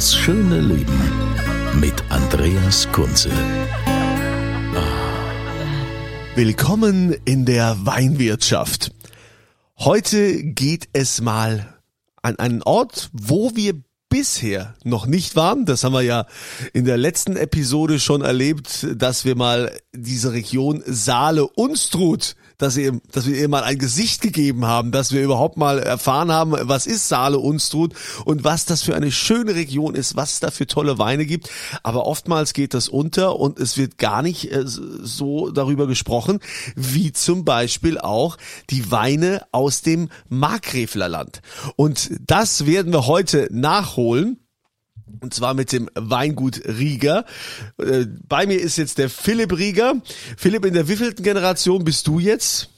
Das schöne Leben mit Andreas Kunze. Willkommen in der Weinwirtschaft. Heute geht es mal an einen Ort, wo wir bisher noch nicht waren. Das haben wir ja in der letzten Episode schon erlebt, dass wir mal diese Region Saale-Unstrut dass, ihr, dass wir ihr mal ein Gesicht gegeben haben, dass wir überhaupt mal erfahren haben, was ist Saale Unstrut und was das für eine schöne Region ist, was es da für tolle Weine gibt. Aber oftmals geht das unter und es wird gar nicht äh, so darüber gesprochen, wie zum Beispiel auch die Weine aus dem Markgräflerland. Und das werden wir heute nachholen. Und zwar mit dem Weingut Rieger. Äh, Bei mir ist jetzt der Philipp Rieger. Philipp, in der wievielten Generation bist du jetzt?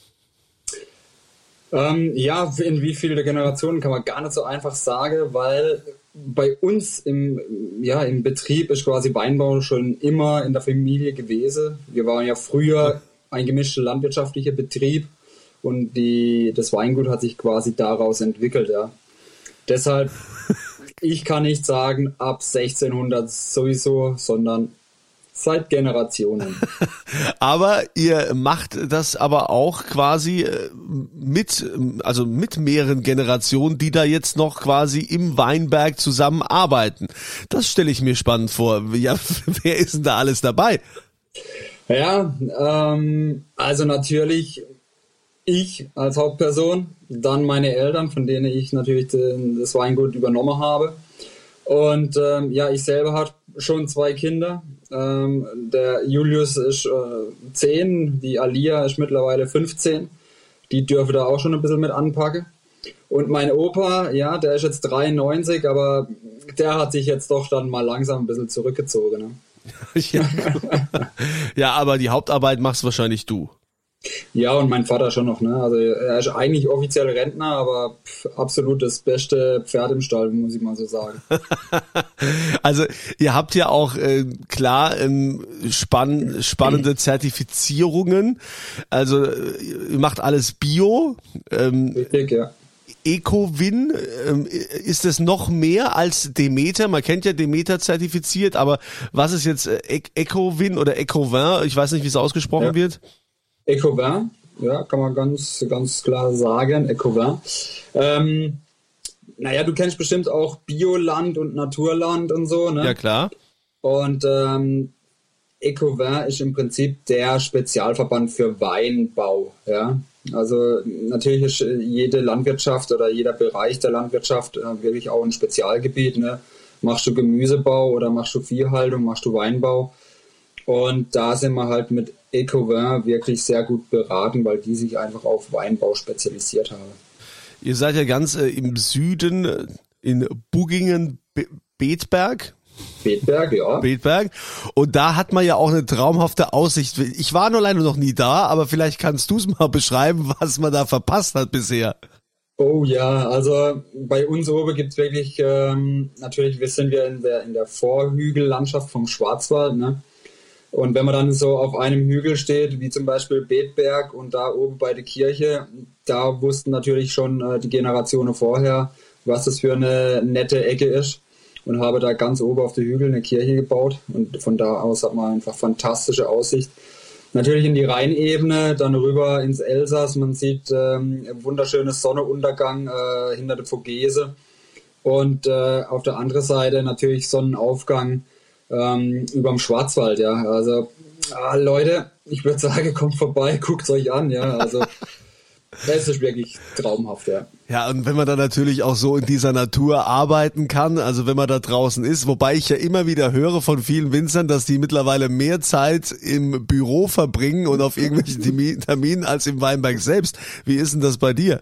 Ähm, ja, in wie viele Generationen kann man gar nicht so einfach sagen, weil bei uns im, ja, im Betrieb ist quasi Weinbau schon immer in der Familie gewesen. Wir waren ja früher ein gemischter landwirtschaftlicher Betrieb und die, das Weingut hat sich quasi daraus entwickelt, ja. Deshalb ich kann nicht sagen ab 1600 sowieso, sondern seit Generationen. aber ihr macht das aber auch quasi äh, mit, also mit mehreren Generationen, die da jetzt noch quasi im Weinberg zusammenarbeiten. Das stelle ich mir spannend vor. Ja, wer ist denn da alles dabei? Ja, ähm, also natürlich ich als Hauptperson, dann meine Eltern, von denen ich natürlich das Weingut übernommen habe. Und ähm, ja, ich selber habe schon zwei Kinder. Ähm, der Julius ist äh, 10, die Alia ist mittlerweile 15. Die dürfen da auch schon ein bisschen mit anpacken. Und mein Opa, ja, der ist jetzt 93, aber der hat sich jetzt doch dann mal langsam ein bisschen zurückgezogen. Ne? ja. ja, aber die Hauptarbeit machst wahrscheinlich du. Ja, und mein Vater schon noch, ne? Also er ist eigentlich offiziell Rentner, aber absolut das beste Pferd im Stall, muss ich mal so sagen. also ihr habt ja auch äh, klar ähm, spann spannende Zertifizierungen. Also ihr macht alles Bio. Ähm, Richtig, ja. Ecowin, ähm, ist es noch mehr als Demeter? Man kennt ja Demeter zertifiziert, aber was ist jetzt äh, Ecowin oder Ecovin? Ich weiß nicht, wie es ausgesprochen Ja. wird. Ecovin, ja, kann man ganz, ganz klar sagen, Ecovin. Ähm, naja, du kennst bestimmt auch Bioland und Naturland und so, ne? Ja klar. Und ähm, Ecovin ist im Prinzip der Spezialverband für Weinbau. Ja? Also natürlich ist jede Landwirtschaft oder jeder Bereich der Landwirtschaft äh, wirklich auch ein Spezialgebiet. Ne? Machst du Gemüsebau oder machst du Viehhaltung, machst du Weinbau. Und da sind wir halt mit Ecovin wirklich sehr gut beraten, weil die sich einfach auf Weinbau spezialisiert haben. Ihr seid ja ganz äh, im Süden äh, in Buggingen, Be Betberg. Bedberg, ja. Betberg. Und da hat man ja auch eine traumhafte Aussicht. Ich war nur leider noch nie da, aber vielleicht kannst du es mal beschreiben, was man da verpasst hat bisher. Oh ja, also bei uns oben gibt's wirklich, ähm, natürlich wir sind wir in der, in der Vorhügellandschaft vom Schwarzwald. Ne? Und wenn man dann so auf einem Hügel steht, wie zum Beispiel Betberg und da oben bei der Kirche, da wussten natürlich schon äh, die Generationen vorher, was das für eine nette Ecke ist. Und habe da ganz oben auf der Hügel eine Kirche gebaut. Und von da aus hat man einfach fantastische Aussicht. Natürlich in die Rheinebene, dann rüber ins Elsass. Man sieht ähm, wunderschönes Sonnenuntergang äh, hinter der Vogese. Und äh, auf der anderen Seite natürlich Sonnenaufgang ähm, überm Schwarzwald. Ja, also ah, Leute, ich würde sagen, kommt vorbei, guckt euch an. Ja, also Das ist wirklich traumhaft, ja. Ja, und wenn man dann natürlich auch so in dieser Natur arbeiten kann, also wenn man da draußen ist, wobei ich ja immer wieder höre von vielen Winzern, dass die mittlerweile mehr Zeit im Büro verbringen und auf irgendwelchen Terminen als im Weinberg selbst. Wie ist denn das bei dir?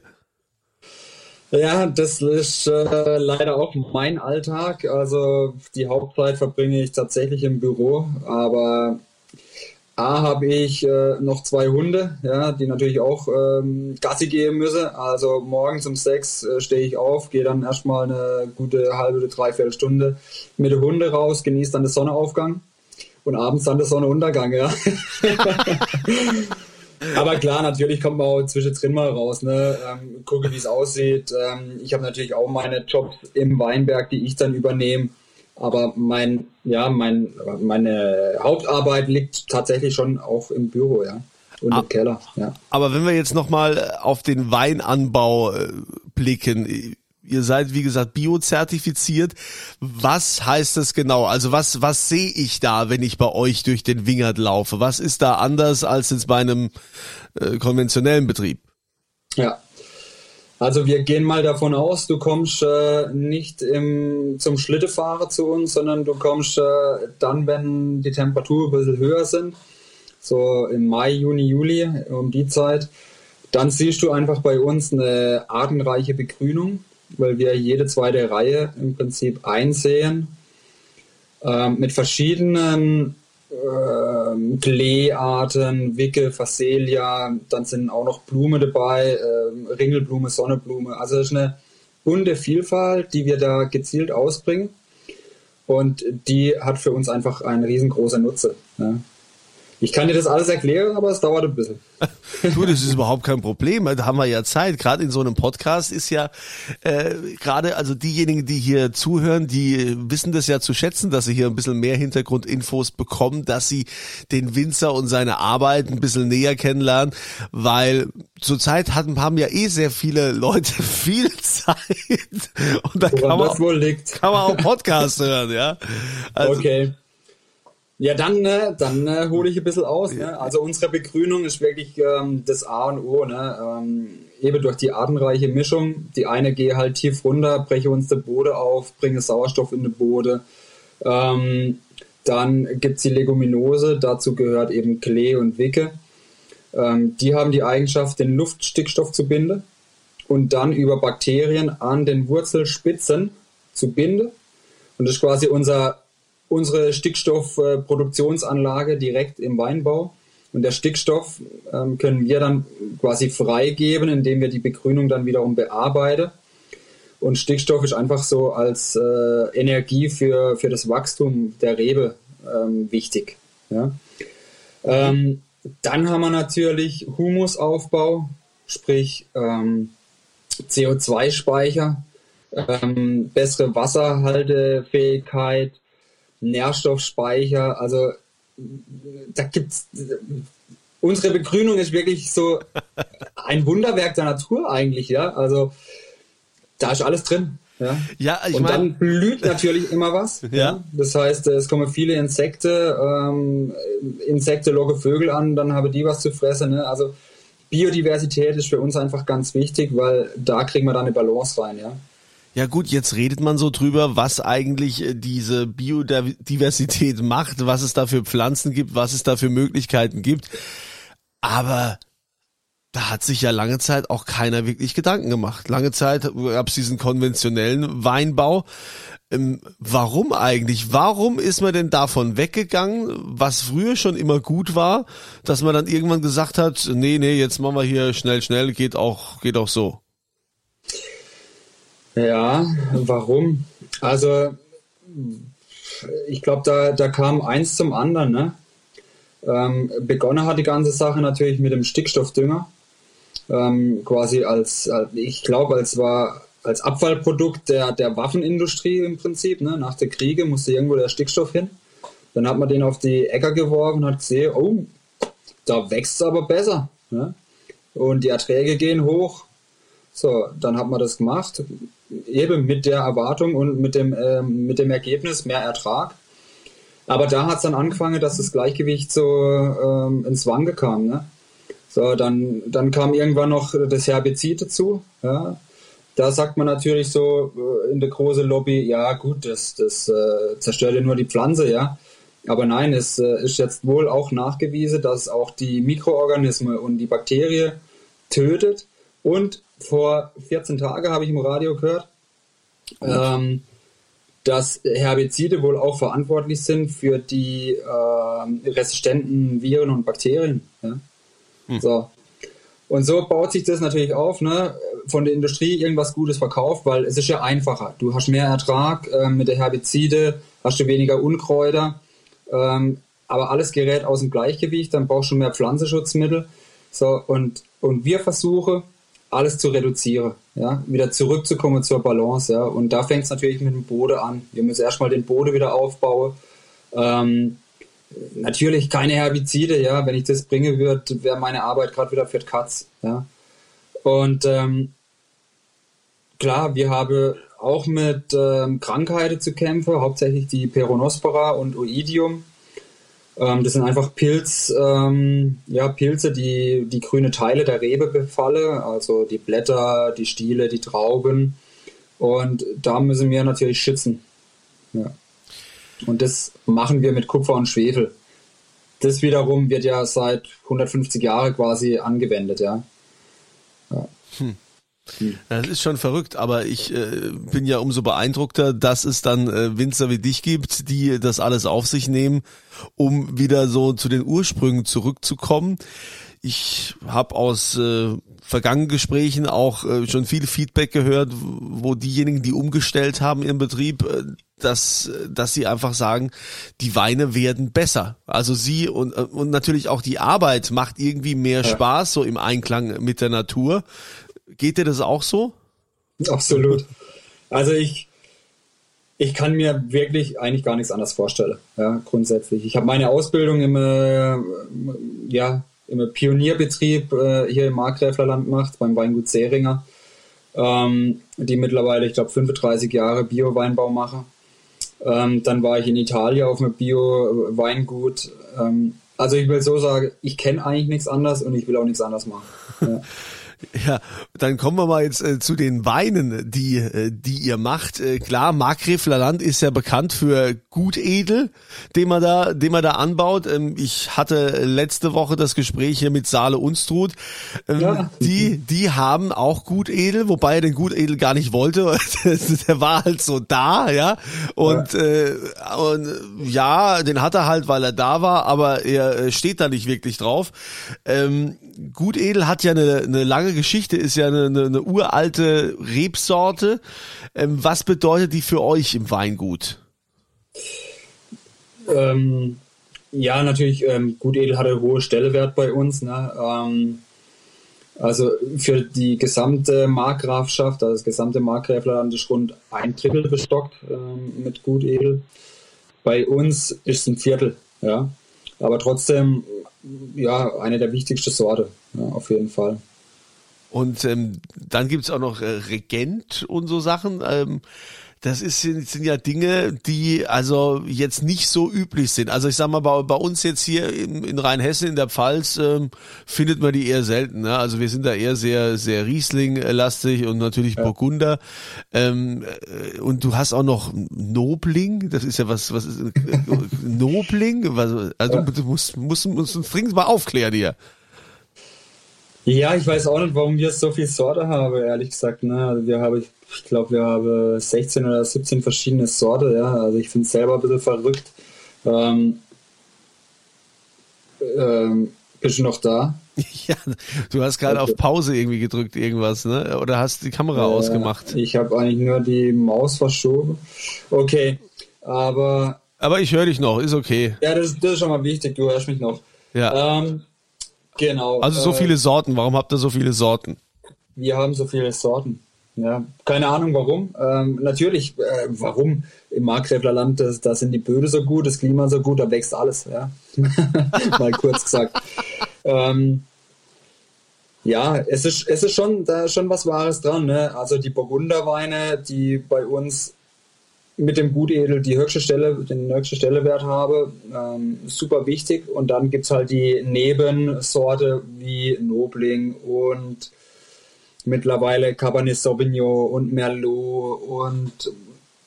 Ja, das ist äh, leider auch mein Alltag. Also die Hauptzeit verbringe ich tatsächlich im Büro, aber A habe ich äh, noch zwei Hunde, ja, die natürlich auch ähm, Gassi gehen müssen. Also morgens um sechs äh, stehe ich auf, gehe dann erstmal eine gute halbe oder dreiviertel Stunde mit den Hunden raus, genieße dann den Sonnenaufgang und abends dann der Sonnenuntergang, ja. Aber klar, natürlich kommt man auch zwischendrin mal raus, ne? Ähm, gucke, wie es aussieht. Ähm, ich habe natürlich auch meine Jobs im Weinberg, die ich dann übernehme. Aber mein, ja, mein, meine Hauptarbeit liegt tatsächlich schon auch im Büro, ja. Und im Keller, ja. Aber wenn wir jetzt nochmal auf den Weinanbau äh, blicken, Ihr seid, wie gesagt, biozertifiziert. Was heißt das genau? Also was, was sehe ich da, wenn ich bei euch durch den Wingert laufe? Was ist da anders als jetzt bei einem äh, konventionellen Betrieb? Ja. Also wir gehen mal davon aus, du kommst äh, nicht im, zum Schlittefahrer zu uns, sondern du kommst äh, dann, wenn die Temperaturen ein bisschen höher sind, so im Mai, Juni, Juli, um die Zeit. Dann siehst du einfach bei uns eine artenreiche Begrünung weil wir jede zweite Reihe im Prinzip einsehen äh, mit verschiedenen äh, Kleearten, Wicke, Phacelia, dann sind auch noch Blumen dabei, äh, Ringelblume, Sonneblume. Also das ist eine bunte Vielfalt, die wir da gezielt ausbringen. Und die hat für uns einfach einen riesengroßen Nutze. Ja. Ich kann dir das alles erklären, aber es dauert ein bisschen. du, das ist überhaupt kein Problem. Da haben wir ja Zeit. Gerade in so einem Podcast ist ja äh, gerade, also diejenigen, die hier zuhören, die wissen das ja zu schätzen, dass sie hier ein bisschen mehr Hintergrundinfos bekommen, dass sie den Winzer und seine Arbeit ein bisschen näher kennenlernen, weil zurzeit haben, haben ja eh sehr viele Leute viel Zeit und da kann man, auch, kann man auch Podcast hören, ja. Also, okay. Ja, dann, ne, dann äh, hole ich ein bisschen aus. Ne? Also unsere Begrünung ist wirklich ähm, das A und O. Ne? Ähm, eben durch die artenreiche Mischung. Die eine gehe halt tief runter, breche uns den Boden auf, bringe Sauerstoff in den Boden. Ähm, dann gibt's die Leguminose, dazu gehört eben Klee und Wicke. Ähm, die haben die Eigenschaft, den Luftstickstoff zu binden und dann über Bakterien an den Wurzelspitzen zu binden. Und das ist quasi unser unsere Stickstoffproduktionsanlage direkt im Weinbau. Und der Stickstoff ähm, können wir dann quasi freigeben, indem wir die Begrünung dann wiederum bearbeiten. Und Stickstoff ist einfach so als äh, Energie für, für das Wachstum der Rebe ähm, wichtig. Ja? Ähm, dann haben wir natürlich Humusaufbau, sprich ähm, CO2-Speicher, ähm, bessere Wasserhaltefähigkeit, Nährstoffspeicher. Also da gibt's unsere Begrünung ist wirklich so ein Wunderwerk der Natur eigentlich, ja. Also da ist alles drin. Ja, ja ich Und mein, dann blüht natürlich immer was. Ja. ja. Das heißt, es kommen viele Insekten, ähm, Insekten locken Vögel an, dann haben die was zu fressen. Ne? Also Biodiversität ist für uns einfach ganz wichtig, weil da kriegen wir dann eine Balance rein, ja. Ja gut, jetzt redet man so drüber, was eigentlich äh, diese Biodiversität macht, was es da für Pflanzen gibt, was es da für Möglichkeiten gibt. Aber da hat sich ja lange Zeit auch keiner wirklich Gedanken gemacht. Lange Zeit gab es diesen konventionellen Weinbau. Ähm, warum eigentlich? Warum ist man denn davon weggegangen, was früher schon immer gut war, dass man dann irgendwann gesagt hat, nee, nee, jetzt machen wir hier schnell, schnell, geht auch, geht auch so. Ja, warum? Also, ich glaube, da, da kam eins zum anderen. Ne? Ähm, begonnen hat die ganze Sache natürlich mit dem Stickstoffdünger. Ähm, quasi als, ich glaube, als war als Abfallprodukt der, der Waffenindustrie im Prinzip. Ne? Nach der Kriege musste irgendwo der Stickstoff hin. Dann hat man den auf die Äcker geworfen und hat gesehen, oh, da wächst es aber besser. Ne? Und die Erträge gehen hoch. So, dann hat man das gemacht eben mit der Erwartung und mit dem, ähm, mit dem Ergebnis mehr Ertrag. Aber da hat es dann angefangen, dass das Gleichgewicht so ähm, ins Wanke kam. Ne? So, dann, dann kam irgendwann noch das Herbizid dazu. Ja. Da sagt man natürlich so äh, in der großen Lobby, ja gut, das, das äh, zerstört ja nur die Pflanze, ja. Aber nein, es äh, ist jetzt wohl auch nachgewiesen, dass auch die Mikroorganismen und die Bakterie tötet. Und vor 14 Tagen habe ich im Radio gehört, ähm, dass Herbizide wohl auch verantwortlich sind für die äh, resistenten Viren und Bakterien. Ja? Hm. So. Und so baut sich das natürlich auf, ne? von der Industrie irgendwas Gutes verkauft, weil es ist ja einfacher. Du hast mehr Ertrag äh, mit der Herbizide, hast du weniger Unkräuter, ähm, aber alles gerät aus dem Gleichgewicht, dann brauchst du mehr Pflanzenschutzmittel. So, und, und wir versuchen, alles zu reduzieren, ja, wieder zurückzukommen zur Balance, ja. Und da fängt es natürlich mit dem Boden an. Wir müssen erstmal den Boden wieder aufbauen. Ähm, natürlich keine Herbizide, ja. Wenn ich das bringen würde, wäre meine Arbeit gerade wieder für Katz, ja. Und ähm, klar, wir haben auch mit ähm, Krankheiten zu kämpfen, hauptsächlich die Peronospora und Oidium. Ähm, das sind einfach Pilz, ähm, ja, Pilze, die die grüne Teile der Rebe befallen, also die Blätter, die Stiele, die Trauben. Und da müssen wir natürlich schützen. Ja. Und das machen wir mit Kupfer und Schwefel. Das wiederum wird ja seit 150 Jahren quasi angewendet, ja. ja. Hm. Das ist schon verrückt, aber ich äh, bin ja umso beeindruckter, dass es dann äh, Winzer wie dich gibt, die das alles auf sich nehmen, um wieder so zu den Ursprüngen zurückzukommen. Ich habe aus äh, vergangenen Gesprächen auch äh, schon viel Feedback gehört, wo diejenigen, die umgestellt haben im Betrieb, äh, dass, dass sie einfach sagen, die Weine werden besser. Also sie und, äh, und natürlich auch die Arbeit macht irgendwie mehr Spaß, so im Einklang mit der Natur. Geht dir das auch so? Absolut. Also ich, ich kann mir wirklich eigentlich gar nichts anderes vorstellen, ja, grundsätzlich. Ich habe meine Ausbildung im, äh, ja, im Pionierbetrieb äh, hier im Markgräflerland gemacht, beim Weingut Seringer, ähm, die mittlerweile, ich glaube, 35 Jahre Bio-Weinbau machen. Ähm, dann war ich in Italien auf einem Bio-Weingut. Ähm, also ich will so sagen, ich kenne eigentlich nichts anderes und ich will auch nichts anderes machen. Ja. Ja, dann kommen wir mal jetzt äh, zu den Weinen, die, äh, die ihr macht. Äh, klar, Markgräfler Land ist ja bekannt für Gutedel, den man da, den man da anbaut. Ähm, ich hatte letzte Woche das Gespräch hier mit Saale Unstrut. Ähm, ja. Die, die haben auch Gutedel, wobei er den Gutedel gar nicht wollte. Der war halt so da, ja. Und, ja. Äh, und ja, den hat er halt, weil er da war, aber er äh, steht da nicht wirklich drauf. Ähm, Gutedel hat ja eine, eine lange Geschichte, ist ja eine, eine, eine uralte Rebsorte. Ähm, was bedeutet die für euch im Weingut? Ähm, ja, natürlich, ähm, Gutedel hat einen hohen Stellewert bei uns. Ne? Ähm, also für die gesamte Markgrafschaft, also das gesamte Markgräflerland ist rund ein Drittel bestockt ähm, mit Gutedel. Bei uns ist es ein Viertel, ja. Aber trotzdem ja, eine der wichtigsten Sorte, ja, auf jeden Fall. Und ähm, dann gibt's auch noch äh, Regent und so Sachen. Ähm, das ist, sind, sind ja Dinge, die also jetzt nicht so üblich sind. Also ich sag mal, bei, bei uns jetzt hier in, in Rheinhessen, in der Pfalz, ähm, findet man die eher selten. Ne? Also wir sind da eher sehr, sehr Riesling-lastig und natürlich ja. Burgunder. Ähm, äh, und du hast auch noch Nobling, das ist ja was, was ist äh, Nobling? Was, also ja. du musst, musst, musst uns dringend mal aufklären hier. Ja, ich weiß auch nicht, warum wir so viel Sorte haben, ehrlich gesagt. Ne? Also wir haben, ich glaube, wir haben 16 oder 17 verschiedene Sorte, ja. Also ich finde es selber ein bisschen verrückt. Ähm, ähm, bist du noch da? Ja, du hast gerade okay. auf Pause irgendwie gedrückt, irgendwas, ne? Oder hast die Kamera äh, ausgemacht? Ich habe eigentlich nur die Maus verschoben. Okay, aber. Aber ich höre dich noch, ist okay. Ja, das, das, ist schon mal wichtig, du hörst mich noch. Ja. Ähm, genau. Also so äh, viele Sorten, warum habt ihr so viele Sorten? Wir haben so viele Sorten. Ja, keine Ahnung warum. Ähm, natürlich, äh, warum? Im Markgräflerland, das, da sind die Böden so gut, das Klima so gut, da wächst alles, ja. Mal kurz gesagt. Ähm, ja, es ist, es ist schon, da ist schon was Wahres dran, ne? Also die Burgunderweine, die bei uns mit dem Gutedel die höchste Stelle, den höchsten Stellewert habe. Ähm, super wichtig. Und dann gibt es halt die Nebensorte wie Nobling und mittlerweile Cabernet Sauvignon und Merlot und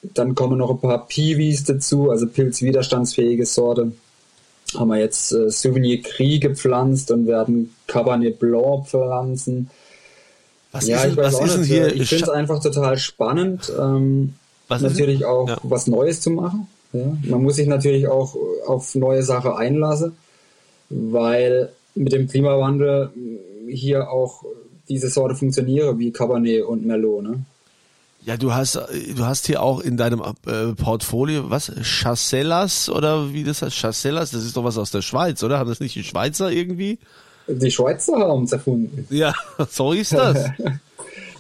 dann kommen noch ein paar Piwis dazu, also pilzwiderstandsfähige Sorte. Haben wir jetzt äh, Souvenir Gris gepflanzt und werden Cabernet Blanc pflanzen. Was ja, ist, ich weiß was auch ist nicht. hier? Ich finde es einfach total spannend, ähm, Was ist natürlich denn? auch Ja. was Neues zu machen. Ja. Man muss sich natürlich auch auf neue Sachen einlassen, weil mit dem Klimawandel hier auch diese Sorte funktionieren wie Cabernet und Merlot. Ne? Ja, du hast, du hast hier auch in deinem äh, Portfolio, was? Chasselas oder wie das heißt? Chasselas, das ist doch was aus der Schweiz, oder? Haben das nicht die Schweizer irgendwie? Die Schweizer haben es erfunden. Ja, so ist das.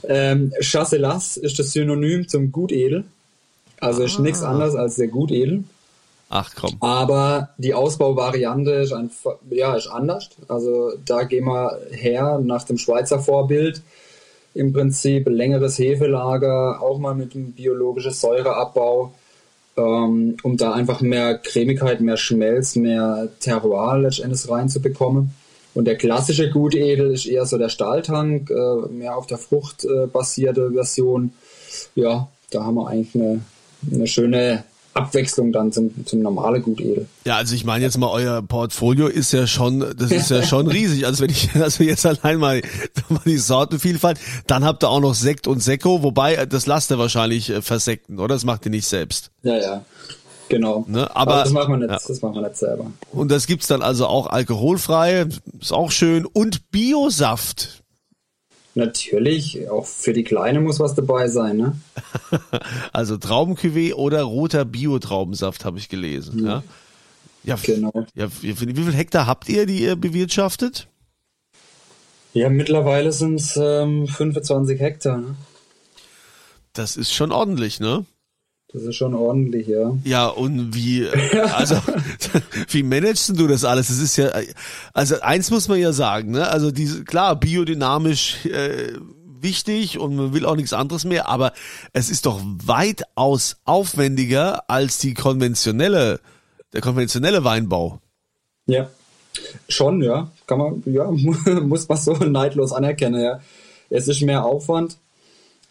Ähm, Chasselas ist das Synonym zum Gutedel. Also ist nichts Ah. anderes als der Gutedel. Ach komm. Aber die Ausbauvariante ist einfach, ja, ist anders. Also da gehen wir her nach dem Schweizer Vorbild. Im Prinzip längeres Hefelager, auch mal mit einem biologischen Säureabbau, ähm, um da einfach mehr Cremigkeit, mehr Schmelz, mehr Terroir letztendlich reinzubekommen. Und der klassische Gutedel ist eher so der Stahltank, äh, mehr auf der Frucht äh, basierte Version. Ja, da haben wir eigentlich eine, eine schöne Abwechslung dann zum, zum normalen Gutedel. Ja, also ich meine jetzt mal, euer Portfolio ist ja schon, das ist ja schon riesig. Also wenn ich, also jetzt allein mal, mal die Sortenvielfalt, dann habt ihr auch noch Sekt und Sekko, wobei äh, das lasst ihr wahrscheinlich äh, versekten, oder? Das macht ihr nicht selbst. Ja, ja. Genau. Ne, aber- das machen wir nicht, ja. das machen wir nicht selber. Und das gibt's dann also auch alkoholfrei, ist auch schön. Und Biosaft. Natürlich, auch für die Kleine muss was dabei sein, ne? Also Traubencuvée oder roter Bio-Traubensaft habe ich gelesen. Ja, ja, Genau. ja wie, wie viel Hektar habt ihr, die ihr bewirtschaftet? Ja, mittlerweile sind es ähm, 25 Hektar, ne? Das ist schon ordentlich, ne? Das ist schon ordentlich, ja. Ja, und wie, also, wie managst du das alles? Das ist ja, also eins muss man ja sagen, ne? Also diese, klar, biodynamisch äh, wichtig und man will auch nichts anderes mehr, aber es ist doch weitaus aufwendiger als die konventionelle, der konventionelle Weinbau. Ja. Schon, ja. Kann man, ja, muss man so neidlos anerkennen, ja. Es ist mehr Aufwand,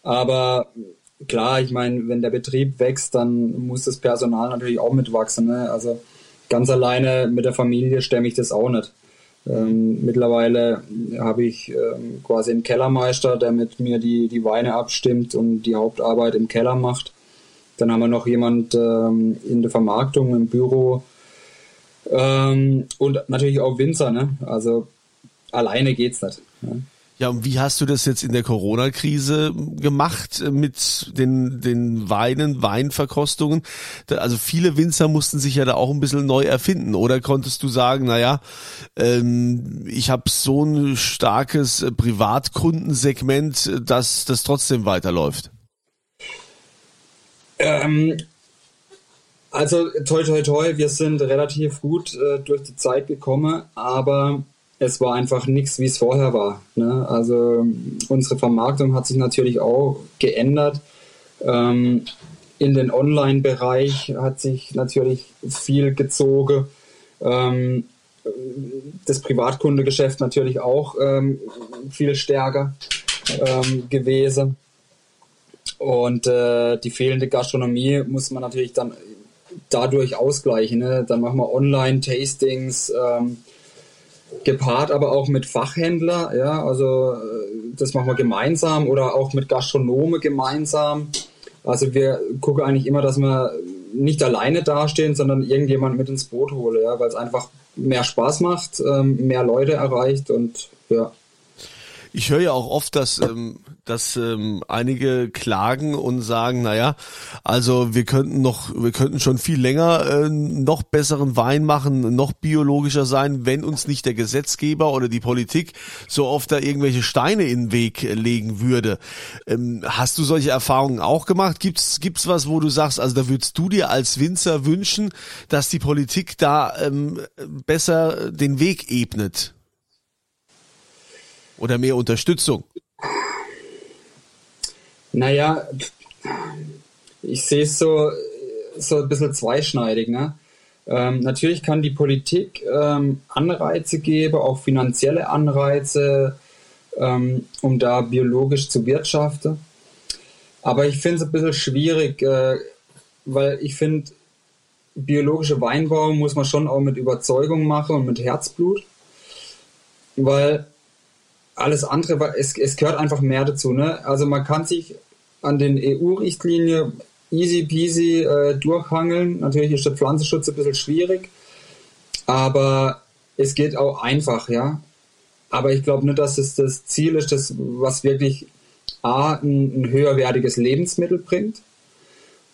aber klar, ich meine, wenn der Betrieb wächst, dann muss das Personal natürlich auch mitwachsen. Ne? Also ganz alleine mit der Familie stemme ich das auch nicht. Ähm, mittlerweile habe ich ähm, quasi einen Kellermeister, der mit mir die, die Weine abstimmt und die Hauptarbeit im Keller macht. Dann haben wir noch jemand ähm, in der Vermarktung im Büro ähm, und natürlich auch Winzer. Ne? Also alleine geht's nicht. Ne? Ja, und wie hast du das jetzt in der Corona-Krise gemacht äh, mit den, den Weinen, Weinverkostungen? Also viele Winzer mussten sich ja da auch ein bisschen neu erfinden. Oder konntest du sagen, naja, ähm, ich habe so ein starkes äh, Privatkundensegment, äh, dass das trotzdem weiterläuft? Ähm, also toi toi toi, wir sind relativ gut äh, durch die Zeit gekommen, aber es war einfach nichts, wie es vorher war. Ne? Also unsere Vermarktung hat sich natürlich auch geändert. Ähm, in den Online-Bereich hat sich natürlich viel gezogen. Ähm, das Privatkundegeschäft natürlich auch ähm, viel stärker ähm, gewesen. Und äh, die fehlende Gastronomie muss man natürlich dann dadurch ausgleichen. Ne? Dann machen wir Online-Tastings, ähm, gepaart aber auch mit Fachhändler. Ja? Also äh, das machen wir gemeinsam oder auch mit Gastronome gemeinsam. Also wir gucken eigentlich immer, dass wir nicht alleine dastehen, sondern irgendjemand mit ins Boot hole, ja? weil es einfach mehr Spaß macht, ähm, mehr Leute erreicht und ja. Ich höre ja auch oft, dass, ähm, dass ähm, einige klagen und sagen, naja, also wir könnten noch, wir könnten schon viel länger äh, noch besseren Wein machen, noch biologischer sein, wenn uns nicht der Gesetzgeber oder die Politik so oft da irgendwelche Steine in den Weg äh, legen würde. Ähm, hast du solche Erfahrungen auch gemacht? Gibt's gibt's was, wo du sagst, also da würdest du dir als Winzer wünschen, dass die Politik da ähm, besser den Weg ebnet? Oder mehr Unterstützung? Naja, ich sehe es so, so ein bisschen zweischneidig. Ne? Ähm, natürlich kann die Politik ähm, Anreize geben, auch finanzielle Anreize, ähm, um da biologisch zu wirtschaften. Aber ich finde es ein bisschen schwierig, äh, weil ich finde, biologische Weinbau muss man schon auch mit Überzeugung machen und mit Herzblut, weil alles andere, es, es gehört einfach mehr dazu. Ne? Also man kann sich an den EU-Richtlinien easy peasy äh, durchhangeln. Natürlich ist der Pflanzenschutz ein bisschen schwierig, aber es geht auch einfach, ja. Aber ich glaube nicht, dass es das Ziel ist, das, was wirklich A, ein, ein höherwertiges Lebensmittel bringt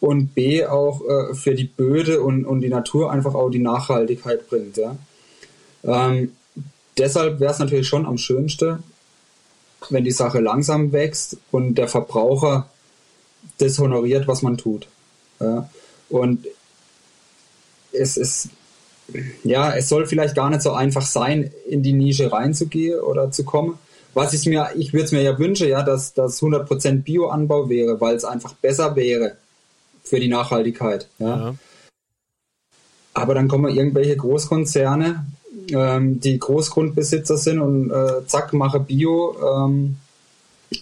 und B, auch äh, für die Böde und, und die Natur einfach auch die Nachhaltigkeit bringt, ja. Ähm, deshalb wäre es natürlich schon am schönsten, wenn die Sache langsam wächst und der Verbraucher das honoriert, was man tut. Ja. Und es ist, ja, es soll vielleicht gar nicht so einfach sein, in die Nische reinzugehen oder zu kommen. Was ich mir, ich würde es mir ja wünschen, ja, dass das 100% Bioanbau wäre, weil es einfach besser wäre für die Nachhaltigkeit. Ja. ja. Aber dann kommen irgendwelche Großkonzerne, ähm, die Großgrundbesitzer sind und äh, zack, mache Bio. Ähm,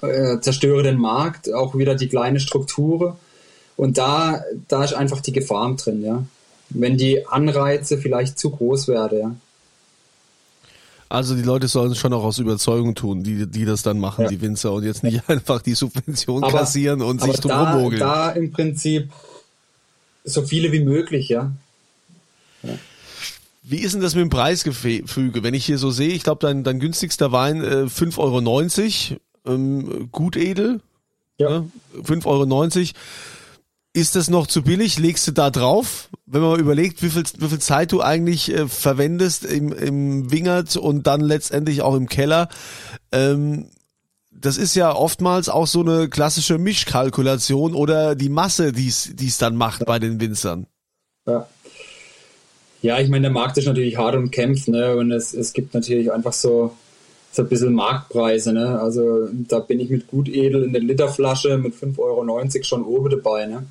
äh, zerstöre den Markt, auch wieder die kleine Struktur. Und da, da ist einfach die Gefahr drin, ja. Wenn die Anreize vielleicht zu groß werden, ja. Also die Leute sollen es schon auch aus Überzeugung tun, die, die das dann machen, ja. die Winzer, und jetzt nicht einfach die Subvention aber, kassieren und sich drum da, mogeln. Da im Prinzip so viele wie möglich, ja. ja. Wie ist denn das mit dem Preisgefüge? Wenn ich hier so sehe, ich glaube, dein, dein günstigster Wein äh, 5,90 Euro ähm, Gutedel. Ja. Ne? 5,90 Euro. Ist das noch zu billig? Legst du da drauf? Wenn man mal überlegt, wie viel, wie viel Zeit du eigentlich äh, verwendest im, im Wingert und dann letztendlich auch im Keller. Ähm, das ist ja oftmals auch so eine klassische Mischkalkulation oder die Masse, die es dann macht bei den Winzern. Ja. Ja, ich meine, der Markt ist natürlich hart und kämpft, ne? Und es, es gibt natürlich einfach so, so ein bisschen Marktpreise. Ne? Also da bin ich mit Gutedel in der Literflasche mit 5,90 Euro schon oben dabei. Ne?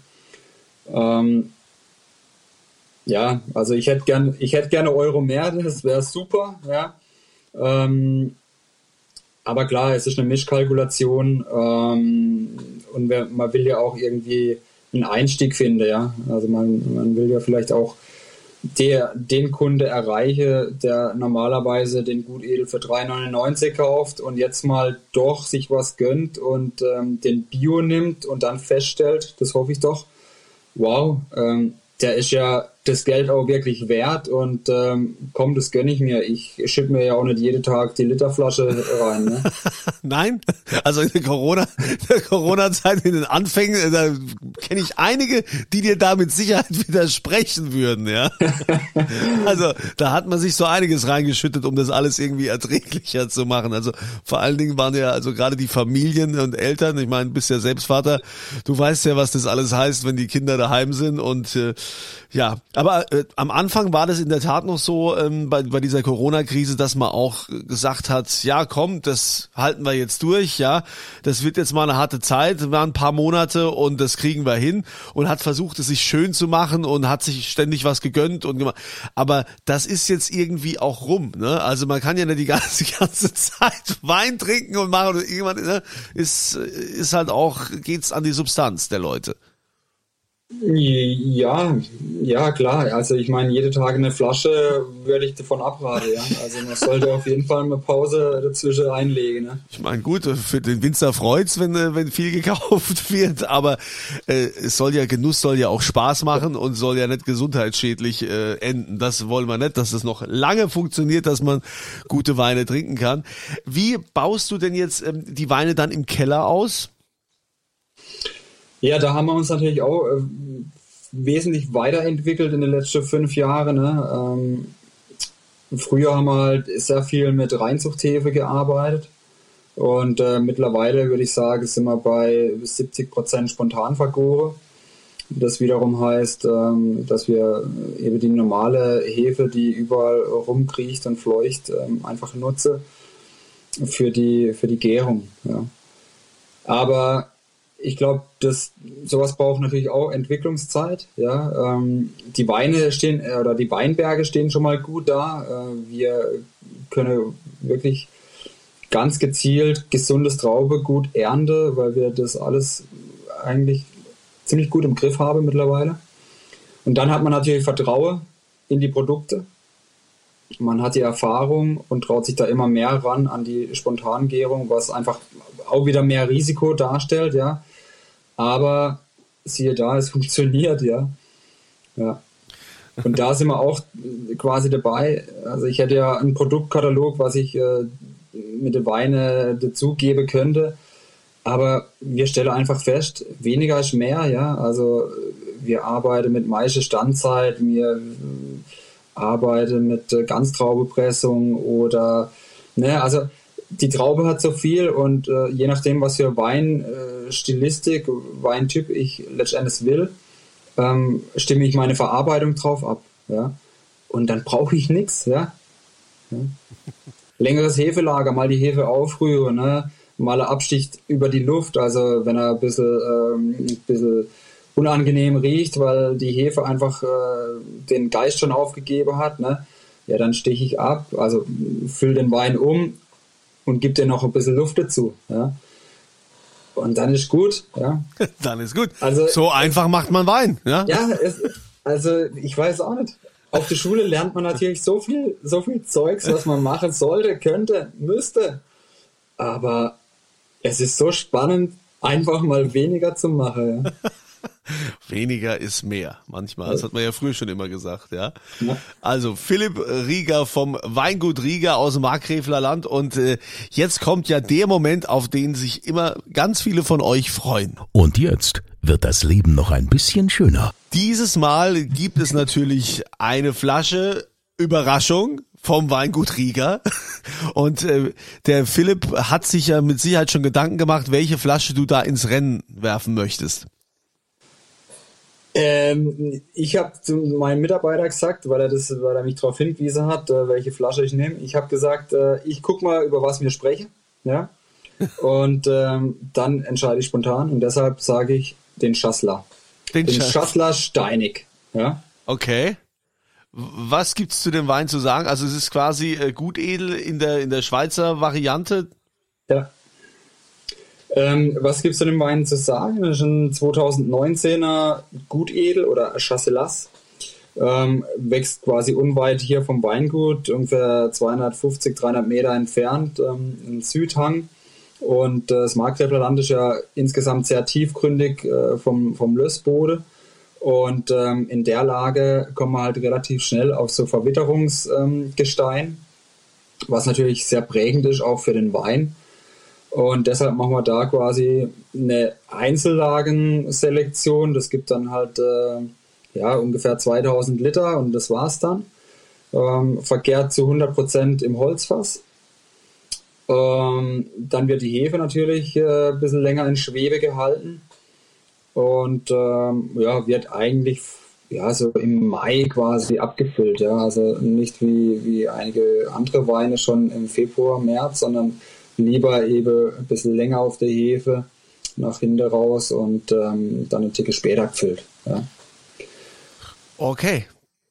Ähm, ja, also ich hätte gern, ich hätte gerne Euro mehr, das wäre super, ja. Ähm, aber klar, es ist eine Mischkalkulation ähm, und wer, man will ja auch irgendwie einen Einstieg finden, ja. Also man, man will ja vielleicht auch der den Kunde erreiche, der normalerweise den Gutedel für 3,99 kauft und jetzt mal doch sich was gönnt und ähm, den Bio nimmt und dann feststellt, das hoffe ich doch, wow, ähm, der ist ja das Geld auch wirklich wert und ähm, komm, das gönne ich mir. Ich schütte mir ja auch nicht jeden Tag die Literflasche rein. Ne? Nein, also in der Corona, der Corona-Zeit, in den Anfängen, da kenne ich einige, die dir da mit Sicherheit widersprechen würden, ja. also da hat man sich so einiges reingeschüttet, um das alles irgendwie erträglicher zu machen. Also vor allen Dingen waren ja also gerade die Familien und Eltern, ich meine, bist ja selbst Vater, du weißt ja, was das alles heißt, wenn die Kinder daheim sind und äh, ja, aber äh, am Anfang war das in der Tat noch so ähm, bei, bei dieser Corona-Krise, dass man auch gesagt hat, ja komm, das halten wir jetzt durch, ja, das wird jetzt mal eine harte Zeit, waren ein paar Monate und das kriegen wir hin und hat versucht, es sich schön zu machen und hat sich ständig was gegönnt und gemacht. Aber das ist jetzt irgendwie auch rum, ne? Also man kann ja nicht die ganze, die ganze Zeit Wein trinken und machen und irgendwann ne, ist, ist halt auch, geht's an die Substanz der Leute. Ja, ja, klar. Also ich meine, jede Tag eine Flasche würde ich davon abraten, ja. Also man sollte auf jeden Fall eine Pause dazwischen einlegen. Ne? Ich meine, gut, für den Winzer freut's, wenn, äh, wenn viel gekauft wird, aber äh, es soll ja, Genuss soll ja auch Spaß machen und soll ja nicht gesundheitsschädlich äh, enden. Das wollen wir nicht, dass es noch lange funktioniert, dass man gute Weine trinken kann. Wie baust du denn jetzt ähm, die Weine dann im Keller aus? Ja, da haben wir uns natürlich auch äh, wesentlich weiterentwickelt in den letzten fünf Jahren. Ne? Ähm, früher haben wir halt sehr viel mit Reinzuchthefe gearbeitet. Und äh, mittlerweile würde ich sagen, sind wir bei 70 Prozent Spontanvergore. Das wiederum heißt, ähm, dass wir eben die normale Hefe, die überall rumkriecht und fleucht, ähm, einfach nutzen für die, für die Gärung. Ja. Aber ich glaube, das sowas braucht natürlich auch Entwicklungszeit. Ja, ähm, die Weine stehen äh, oder die Weinberge stehen schon mal gut da. Äh, wir können wirklich ganz gezielt gesundes Traube gut ernte, weil wir das alles eigentlich ziemlich gut im Griff haben mittlerweile. Und dann hat man natürlich Vertrauen in die Produkte. Man hat die Erfahrung und traut sich da immer mehr ran an die Spontangärung, was einfach auch wieder mehr Risiko darstellt, ja. Aber siehe da, es funktioniert, ja. Ja. Und da sind wir auch quasi dabei. Also ich hätte ja einen Produktkatalog, was ich äh, mit den Weinen dazugeben könnte. Aber wir stellen einfach fest, weniger ist mehr, ja. Also wir arbeiten mit meiste Standzeit, wir arbeiten mit Ganztraubepressung oder, ne, also die Traube hat so viel und äh, je nachdem, was für Weinstilistik, äh, Weintyp ich letztendlich will, ähm, stimme ich meine Verarbeitung drauf ab. Ja? Und dann brauche ich nichts. Ja? ja? Längeres Hefelager, mal die Hefe aufrühren, ne? mal absticht über die Luft, also wenn er ein bisschen, ähm, ein bisschen unangenehm riecht, weil die Hefe einfach äh, den Geist schon aufgegeben hat, ne? ja, dann steche ich ab, also fülle den Wein um und gib dir noch ein bisschen Luft dazu. Ja? Und dann ist gut. Ja? dann ist gut. Also, so einfach macht man Wein. Ja, ja es, also ich weiß auch nicht. Auf der Schule lernt man natürlich so viel, so viel Zeugs, was man machen sollte, könnte, müsste. Aber es ist so spannend, einfach mal weniger zu machen. Ja? Weniger ist mehr. Manchmal. Das hat man ja früher schon immer gesagt, ja. Also Philipp Rieger vom Weingut Rieger aus dem Markgräfler Land. Und äh, jetzt kommt ja der Moment, auf den sich immer ganz viele von euch freuen. Und jetzt wird das Leben noch ein bisschen schöner. Dieses Mal gibt es natürlich eine Flasche Überraschung vom Weingut Rieger. Und äh, der Philipp hat sich ja mit Sicherheit schon Gedanken gemacht, welche Flasche du da ins Rennen werfen möchtest. Ähm, ich habe zu meinem Mitarbeiter gesagt, weil er das, weil er mich darauf hingewiesen hat, äh, welche Flasche ich nehme. Ich habe gesagt, äh, ich guck mal, über was wir sprechen, ja. Und ähm, dann entscheide ich spontan und deshalb sage ich den Schassler. Den, den Schassler Steinig, ja. Okay. Was gibt's zu dem Wein zu sagen? Also es ist quasi äh, Gutedel in der in der Schweizer Variante. Ja. Ähm, was gibt es zu dem Wein zu sagen? Das ist ein 2019er Gutedel oder Chasselas. Ähm, wächst quasi unweit hier vom Weingut, ungefähr 250, 300 Meter entfernt ähm, im Südhang. Und äh, das Markgräfler Land ist ja insgesamt sehr tiefgründig äh, vom, vom Lössbode. Und ähm, in der Lage kommen wir halt relativ schnell auf so Verwitterungsgestein, was natürlich sehr prägend ist auch für den Wein. Und deshalb machen wir da quasi eine Einzellagenselektion. Das gibt dann halt äh, ja, ungefähr 2000 Liter und das war's dann. Ähm, verkehrt zu 100% im Holzfass. Ähm, dann wird die Hefe natürlich äh, ein bisschen länger in Schwebe gehalten und ähm, ja, wird eigentlich ja, so im Mai quasi abgefüllt. Ja? Also nicht wie, wie einige andere Weine schon im Februar, März, sondern lieber eben ein bisschen länger auf der Hefe nach hinten raus und ähm, dann ein Ticket später gefüllt. Ja. Okay,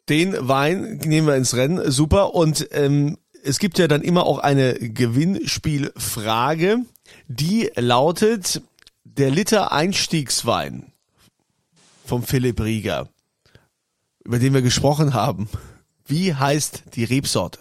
den Wein nehmen wir ins Rennen, super. Und ähm, es gibt ja dann immer auch eine Gewinnspielfrage, die lautet, der Liter Einstiegswein vom Philipp Rieger, über den wir gesprochen haben, wie heißt die Rebsorte?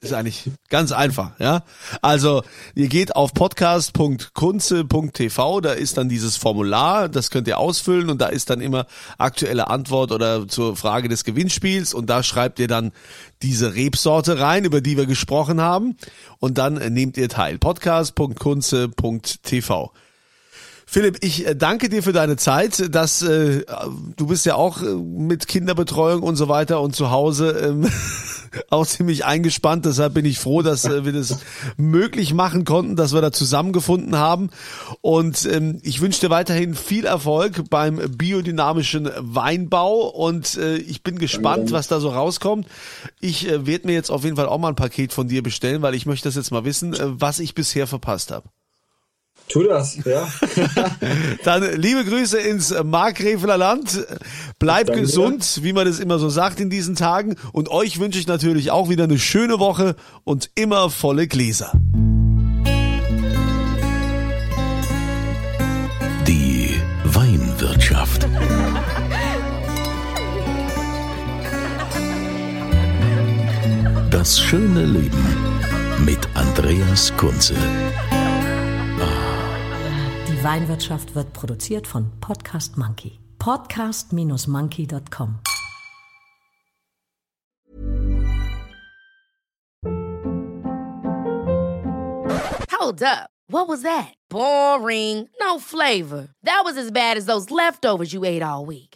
Ist eigentlich ganz einfach, ja. Also, ihr geht auf podcast.kunze.tv, da ist dann dieses Formular, das könnt ihr ausfüllen und da ist dann immer aktuelle Antwort oder zur Frage des Gewinnspiels und da schreibt ihr dann diese Rebsorte rein, über die wir gesprochen haben und dann nehmt ihr teil. podcast.kunze.tv. Philipp, ich äh, danke dir für deine Zeit. Dass äh, du bist ja auch äh, mit Kinderbetreuung und so weiter und zu Hause ähm, auch ziemlich eingespannt. Deshalb bin ich froh, dass äh, wir das möglich machen konnten, dass wir da zusammengefunden haben. Und ähm, ich wünsche dir weiterhin viel Erfolg beim biodynamischen Weinbau. Und äh, ich bin gespannt, was da so rauskommt. Ich äh, werde mir jetzt auf jeden Fall auch mal ein Paket von dir bestellen, weil ich möchte das jetzt mal wissen, äh, was ich bisher verpasst habe. Tu das, ja. Dann liebe Grüße ins Markgräfeler Land. Bleibt Danke gesund, wie man es immer so sagt in diesen Tagen. Und euch wünsche ich natürlich auch wieder eine schöne Woche und immer volle Gläser. Die Weinwirtschaft. Das schöne Leben mit Andreas Kunze. Weinwirtschaft wird produziert von Podcast Monkey. Podcast-monkey.com. Hold up. What was that? Boring. No flavor. That was as bad as those leftovers you ate all week.